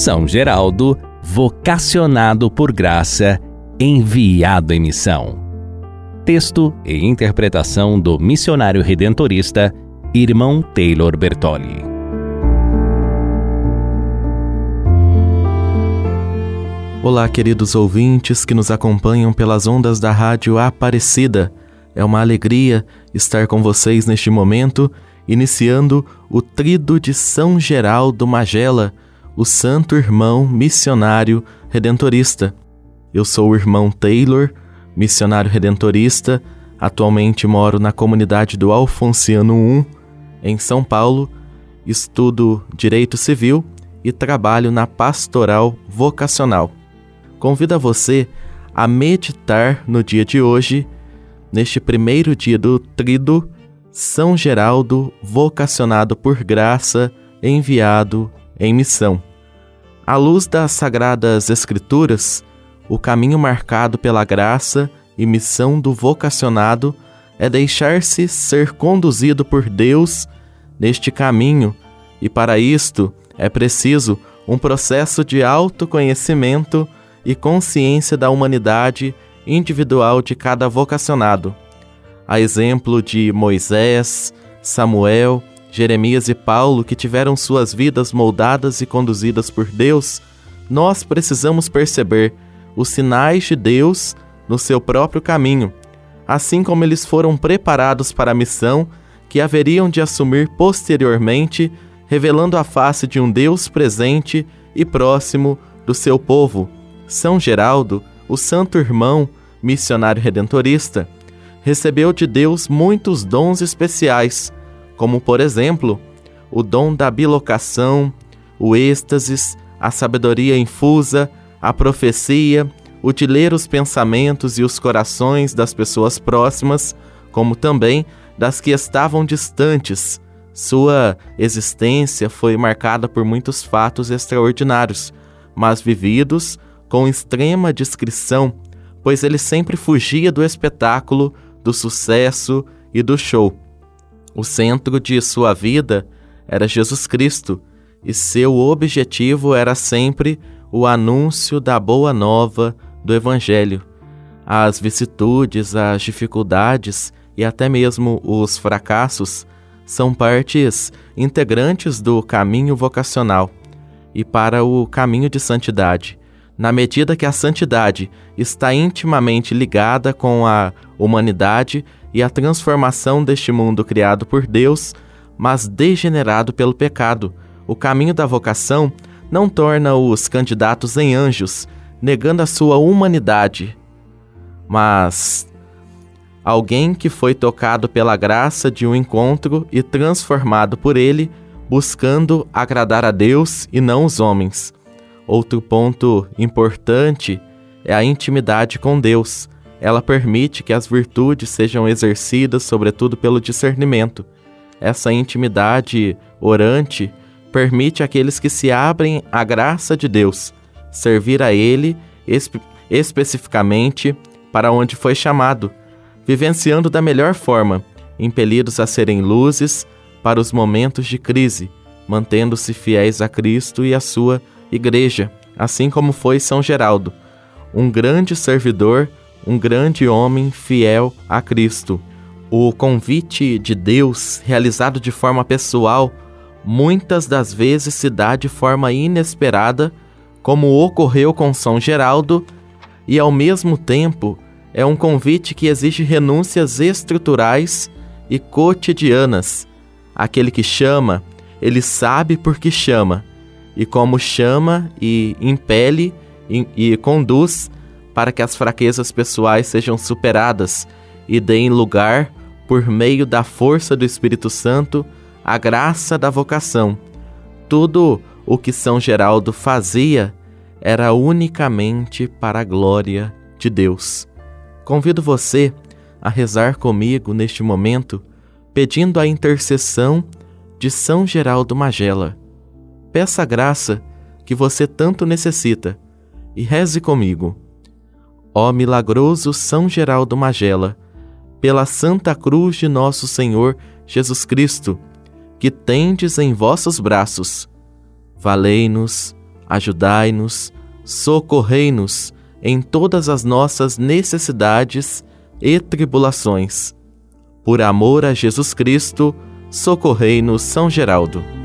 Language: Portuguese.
São Geraldo, vocacionado por graça, enviado em missão. Texto e interpretação do missionário redentorista, irmão Taylor Bertoli. Olá, queridos ouvintes que nos acompanham pelas ondas da Rádio Aparecida. É uma alegria estar com vocês neste momento, iniciando o Trido de São Geraldo Magela, o santo irmão missionário redentorista. Eu sou o irmão Taylor, missionário redentorista, atualmente moro na comunidade do Alfonciano 1, em São Paulo, estudo Direito Civil e trabalho na Pastoral Vocacional convido a você a meditar no dia de hoje, neste primeiro dia do Trido, São Geraldo, vocacionado por graça, enviado em missão. À luz das Sagradas Escrituras, o caminho marcado pela graça e missão do vocacionado é deixar-se ser conduzido por Deus neste caminho, e para isto é preciso um processo de autoconhecimento e consciência da humanidade individual de cada vocacionado. A exemplo de Moisés, Samuel, Jeremias e Paulo, que tiveram suas vidas moldadas e conduzidas por Deus, nós precisamos perceber os sinais de Deus no seu próprio caminho, assim como eles foram preparados para a missão que haveriam de assumir posteriormente, revelando a face de um Deus presente e próximo do seu povo são Geraldo, o santo irmão, missionário redentorista, recebeu de Deus muitos dons especiais, como, por exemplo, o dom da bilocação, o êxtasis, a sabedoria infusa, a profecia, o de ler os pensamentos e os corações das pessoas próximas, como também das que estavam distantes. Sua existência foi marcada por muitos fatos extraordinários, mas vividos com extrema discrição, pois ele sempre fugia do espetáculo, do sucesso e do show. O centro de sua vida era Jesus Cristo e seu objetivo era sempre o anúncio da boa nova do Evangelho. As vicissitudes, as dificuldades e até mesmo os fracassos são partes integrantes do caminho vocacional e para o caminho de santidade na medida que a santidade está intimamente ligada com a humanidade e a transformação deste mundo criado por Deus, mas degenerado pelo pecado. O caminho da vocação não torna os candidatos em anjos, negando a sua humanidade, mas alguém que foi tocado pela graça de um encontro e transformado por ele, buscando agradar a Deus e não os homens. Outro ponto importante é a intimidade com Deus. Ela permite que as virtudes sejam exercidas, sobretudo pelo discernimento. Essa intimidade orante permite àqueles que se abrem à graça de Deus servir a Ele espe especificamente para onde foi chamado, vivenciando da melhor forma, impelidos a serem luzes para os momentos de crise, mantendo-se fiéis a Cristo e a sua igreja, assim como foi São Geraldo, um grande servidor, um grande homem fiel a Cristo. O convite de Deus, realizado de forma pessoal, muitas das vezes se dá de forma inesperada, como ocorreu com São Geraldo, e ao mesmo tempo é um convite que exige renúncias estruturais e cotidianas. Aquele que chama, ele sabe por que chama e como chama e impele e, e conduz para que as fraquezas pessoais sejam superadas e deem lugar, por meio da força do Espírito Santo, à graça da vocação. Tudo o que São Geraldo fazia era unicamente para a glória de Deus. Convido você a rezar comigo neste momento, pedindo a intercessão de São Geraldo Magela Peça a graça que você tanto necessita e reze comigo. Ó milagroso São Geraldo Magela, pela Santa Cruz de Nosso Senhor Jesus Cristo, que tendes em vossos braços, valei-nos, ajudai-nos, socorrei-nos em todas as nossas necessidades e tribulações. Por amor a Jesus Cristo, socorrei-nos, São Geraldo.